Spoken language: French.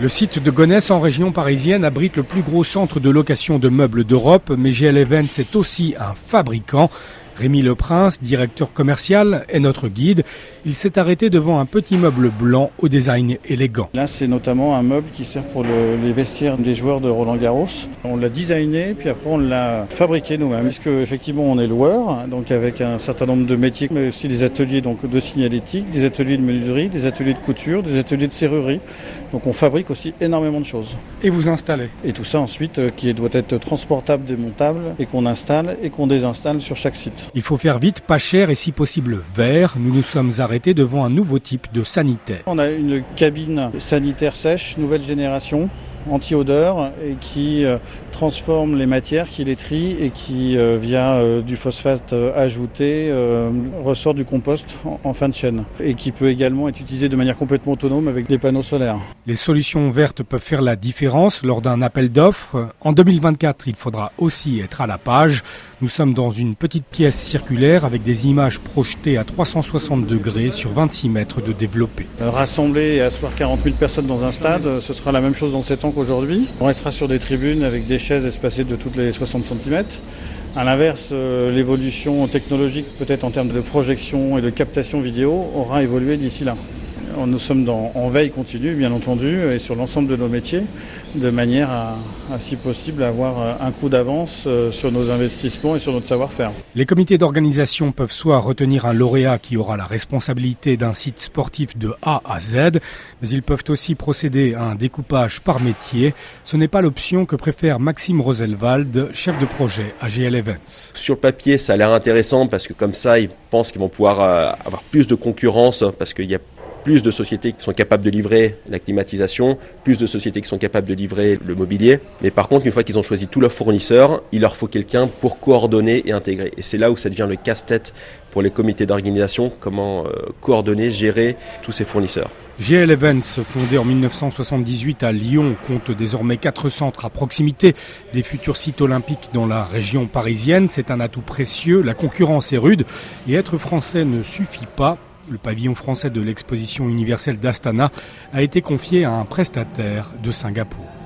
Le site de Gonesse en région parisienne abrite le plus gros centre de location de meubles d'Europe, mais GL Events est aussi un fabricant. Rémi Leprince, directeur commercial, est notre guide. Il s'est arrêté devant un petit meuble blanc au design élégant. Là, c'est notamment un meuble qui sert pour les vestiaires des joueurs de Roland Garros. On l'a designé, puis après on l'a fabriqué nous-mêmes. Puisque effectivement, on est loueur, donc avec un certain nombre de métiers, mais aussi des ateliers donc de signalétique, des ateliers de menuiserie, des ateliers de couture, des ateliers de serrurerie. Donc on fabrique aussi énormément de choses. Et vous installez Et tout ça ensuite, euh, qui doit être transportable, démontable, et qu'on installe et qu'on désinstalle sur chaque site. Il faut faire vite, pas cher et si possible vert. Nous nous sommes arrêtés devant un nouveau type de sanitaire. On a une cabine sanitaire sèche, nouvelle génération, anti-odeur et qui euh, transforme les matières, qui les trie et qui, euh, via euh, du phosphate ajouté, ressort du compost en fin de chaîne et qui peut également être utilisé de manière complètement autonome avec des panneaux solaires. Les solutions vertes peuvent faire la différence lors d'un appel d'offres. En 2024, il faudra aussi être à la page. Nous sommes dans une petite pièce circulaire avec des images projetées à 360 degrés sur 26 mètres de développé. Rassembler et asseoir 40 000 personnes dans un stade, ce sera la même chose dans 7 ans qu'aujourd'hui. On restera sur des tribunes avec des chaises espacées de toutes les 60 cm. A l'inverse, euh, l'évolution technologique, peut-être en termes de projection et de captation vidéo, aura évolué d'ici là. Nous sommes en veille continue, bien entendu, et sur l'ensemble de nos métiers, de manière à, si possible, avoir euh, un coup d'avance euh, sur nos investissements et sur notre savoir-faire. Les comités d'organisation peuvent soit retenir un lauréat qui aura la responsabilité d'un site sportif de A à Z, mais ils peuvent aussi procéder à un découpage par métier. Ce n'est pas l'option que préfère Maxime Roselwald, chef de projet à GL Events. Sur le papier, ça a l'air intéressant parce que comme ça, ils pensent qu'ils vont pouvoir euh, avoir plus de concurrence parce qu'il y a plus de sociétés qui sont capables de livrer la climatisation, plus de sociétés qui sont capables de livrer le mobilier. Mais par contre, une fois qu'ils ont choisi tous leurs fournisseurs, il leur faut quelqu'un pour coordonner et intégrer. Et c'est là où ça devient le casse-tête pour les comités d'organisation, comment euh, coordonner, gérer tous ces fournisseurs. GL Events, fondé en 1978 à Lyon, compte désormais quatre centres à proximité des futurs sites olympiques dans la région parisienne. C'est un atout précieux, la concurrence est rude et être français ne suffit pas le pavillon français de l'exposition universelle d'Astana a été confié à un prestataire de Singapour.